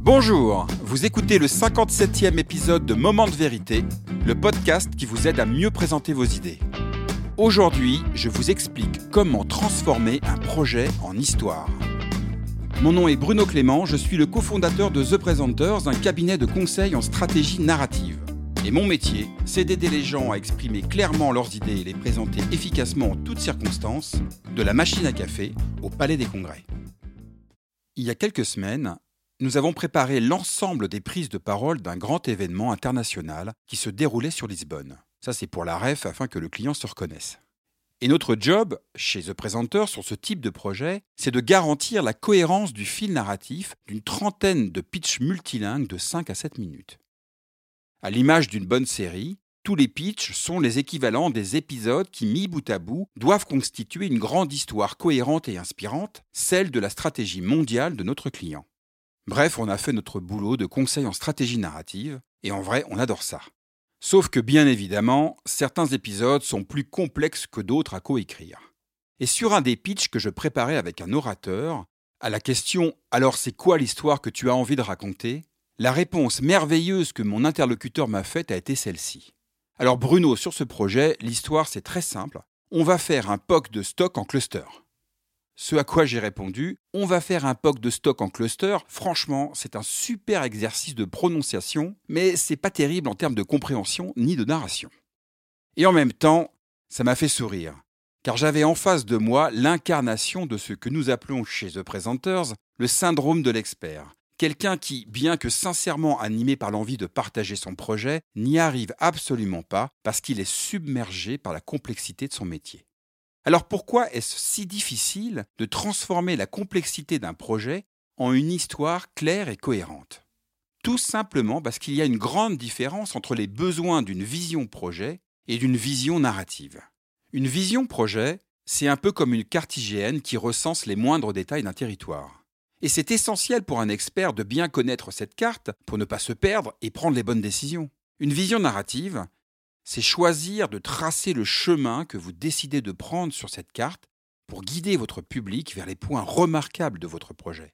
Bonjour, vous écoutez le 57e épisode de Moment de vérité, le podcast qui vous aide à mieux présenter vos idées. Aujourd'hui, je vous explique comment transformer un projet en histoire. Mon nom est Bruno Clément, je suis le cofondateur de The Presenters, un cabinet de conseil en stratégie narrative. Et mon métier, c'est d'aider les gens à exprimer clairement leurs idées et les présenter efficacement en toutes circonstances, de la machine à café au palais des congrès. Il y a quelques semaines, nous avons préparé l'ensemble des prises de parole d'un grand événement international qui se déroulait sur Lisbonne. Ça, c'est pour la ref afin que le client se reconnaisse. Et notre job, chez The Presenter, sur ce type de projet, c'est de garantir la cohérence du fil narratif d'une trentaine de pitchs multilingues de 5 à 7 minutes. À l'image d'une bonne série, tous les pitchs sont les équivalents des épisodes qui, mis bout à bout, doivent constituer une grande histoire cohérente et inspirante, celle de la stratégie mondiale de notre client. Bref, on a fait notre boulot de conseil en stratégie narrative, et en vrai, on adore ça. Sauf que bien évidemment, certains épisodes sont plus complexes que d'autres à coécrire. Et sur un des pitchs que je préparais avec un orateur, à la question Alors c'est quoi l'histoire que tu as envie de raconter? la réponse merveilleuse que mon interlocuteur m'a faite a été celle-ci. Alors Bruno, sur ce projet, l'histoire c'est très simple. On va faire un POC de stock en cluster. Ce à quoi j'ai répondu, on va faire un POC de stock en cluster. Franchement, c'est un super exercice de prononciation, mais c'est pas terrible en termes de compréhension ni de narration. Et en même temps, ça m'a fait sourire, car j'avais en face de moi l'incarnation de ce que nous appelons chez The Presenters le syndrome de l'expert. Quelqu'un qui, bien que sincèrement animé par l'envie de partager son projet, n'y arrive absolument pas parce qu'il est submergé par la complexité de son métier. Alors pourquoi est-ce si difficile de transformer la complexité d'un projet en une histoire claire et cohérente? Tout simplement parce qu'il y a une grande différence entre les besoins d'une vision projet et d'une vision narrative. Une vision projet, c'est un peu comme une carte hygiène qui recense les moindres détails d'un territoire. Et c'est essentiel pour un expert de bien connaître cette carte pour ne pas se perdre et prendre les bonnes décisions. Une vision narrative, c'est choisir de tracer le chemin que vous décidez de prendre sur cette carte pour guider votre public vers les points remarquables de votre projet.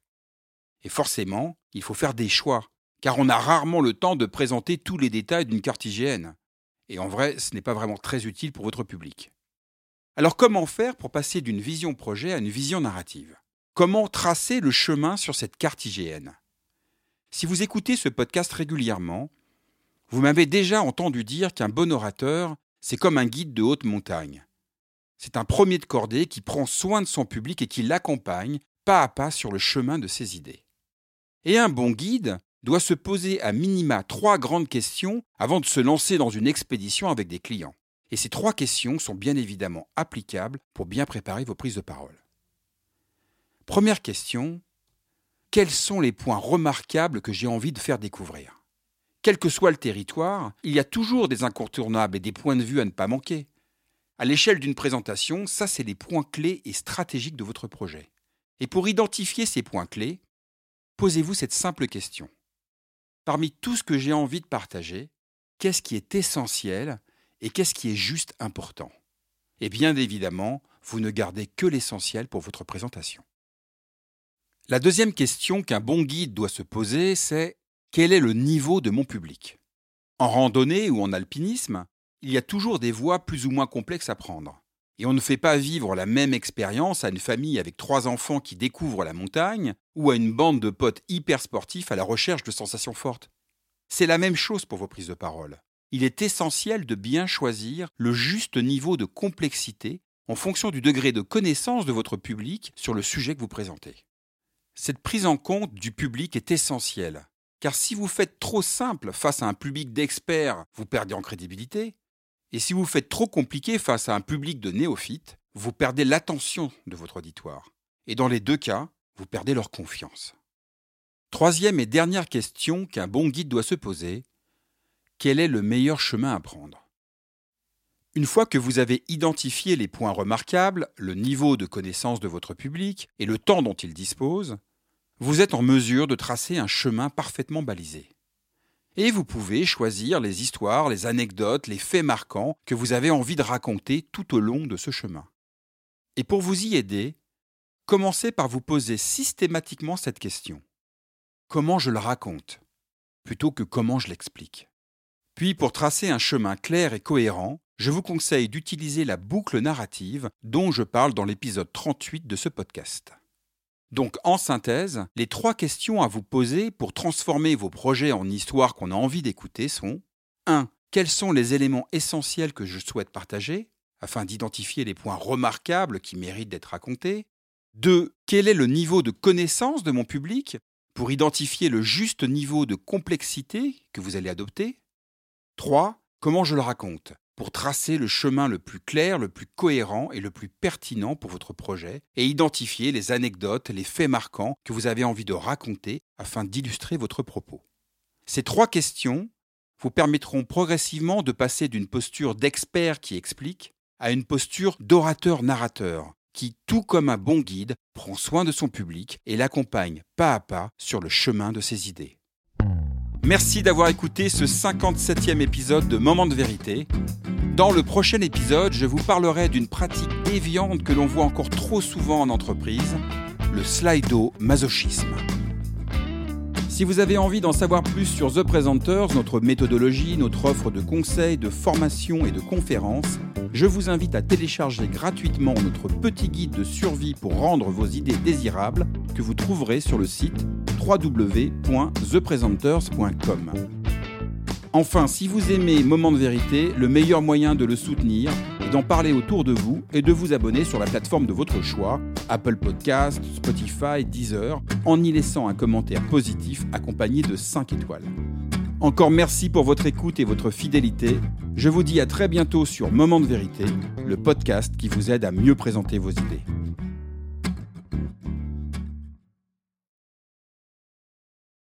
Et forcément, il faut faire des choix, car on a rarement le temps de présenter tous les détails d'une carte hygiène. Et en vrai, ce n'est pas vraiment très utile pour votre public. Alors comment faire pour passer d'une vision projet à une vision narrative? Comment tracer le chemin sur cette carte IGN Si vous écoutez ce podcast régulièrement, vous m'avez déjà entendu dire qu'un bon orateur, c'est comme un guide de haute montagne. C'est un premier de cordée qui prend soin de son public et qui l'accompagne pas à pas sur le chemin de ses idées. Et un bon guide doit se poser à minima trois grandes questions avant de se lancer dans une expédition avec des clients. Et ces trois questions sont bien évidemment applicables pour bien préparer vos prises de parole. Première question, quels sont les points remarquables que j'ai envie de faire découvrir? Quel que soit le territoire, il y a toujours des incontournables et des points de vue à ne pas manquer. À l'échelle d'une présentation, ça c'est les points clés et stratégiques de votre projet. Et pour identifier ces points clés, posez-vous cette simple question. Parmi tout ce que j'ai envie de partager, qu'est-ce qui est essentiel et qu'est-ce qui est juste important? Et bien évidemment, vous ne gardez que l'essentiel pour votre présentation. La deuxième question qu'un bon guide doit se poser, c'est quel est le niveau de mon public? En randonnée ou en alpinisme, il y a toujours des voies plus ou moins complexes à prendre. Et on ne fait pas vivre la même expérience à une famille avec trois enfants qui découvrent la montagne ou à une bande de potes hyper sportifs à la recherche de sensations fortes. C'est la même chose pour vos prises de parole. Il est essentiel de bien choisir le juste niveau de complexité en fonction du degré de connaissance de votre public sur le sujet que vous présentez. Cette prise en compte du public est essentielle car si vous faites trop simple face à un public d'experts, vous perdez en crédibilité. Et si vous faites trop compliqué face à un public de néophytes, vous perdez l'attention de votre auditoire. Et dans les deux cas, vous perdez leur confiance. Troisième et dernière question qu'un bon guide doit se poser, quel est le meilleur chemin à prendre? Une fois que vous avez identifié les points remarquables, le niveau de connaissance de votre public et le temps dont il dispose, vous êtes en mesure de tracer un chemin parfaitement balisé. Et vous pouvez choisir les histoires, les anecdotes, les faits marquants que vous avez envie de raconter tout au long de ce chemin. Et pour vous y aider, commencez par vous poser systématiquement cette question. comment je le raconte, plutôt que comment je l'explique? Puis, pour tracer un chemin clair et cohérent, je vous conseille d'utiliser la boucle narrative dont je parle dans l'épisode 38 de ce podcast. Donc, en synthèse, les trois questions à vous poser pour transformer vos projets en histoire qu'on a envie d'écouter sont 1. Quels sont les éléments essentiels que je souhaite partager afin d'identifier les points remarquables qui méritent d'être racontés 2. Quel est le niveau de connaissance de mon public pour identifier le juste niveau de complexité que vous allez adopter 3. Comment je le raconte pour tracer le chemin le plus clair, le plus cohérent et le plus pertinent pour votre projet et identifier les anecdotes, les faits marquants que vous avez envie de raconter afin d'illustrer votre propos. Ces trois questions vous permettront progressivement de passer d'une posture d'expert qui explique à une posture d'orateur-narrateur qui, tout comme un bon guide, prend soin de son public et l'accompagne pas à pas sur le chemin de ses idées. Merci d'avoir écouté ce 57e épisode de Moment de vérité. Dans le prochain épisode, je vous parlerai d'une pratique déviante que l'on voit encore trop souvent en entreprise, le slido-masochisme. Si vous avez envie d'en savoir plus sur The Presenters, notre méthodologie, notre offre de conseils, de formation et de conférences, je vous invite à télécharger gratuitement notre petit guide de survie pour rendre vos idées désirables que vous trouverez sur le site www.thepresenters.com. Enfin, si vous aimez Moment de vérité, le meilleur moyen de le soutenir est d'en parler autour de vous et de vous abonner sur la plateforme de votre choix, Apple Podcast, Spotify, Deezer, en y laissant un commentaire positif accompagné de 5 étoiles. Encore merci pour votre écoute et votre fidélité. Je vous dis à très bientôt sur Moment de vérité, le podcast qui vous aide à mieux présenter vos idées.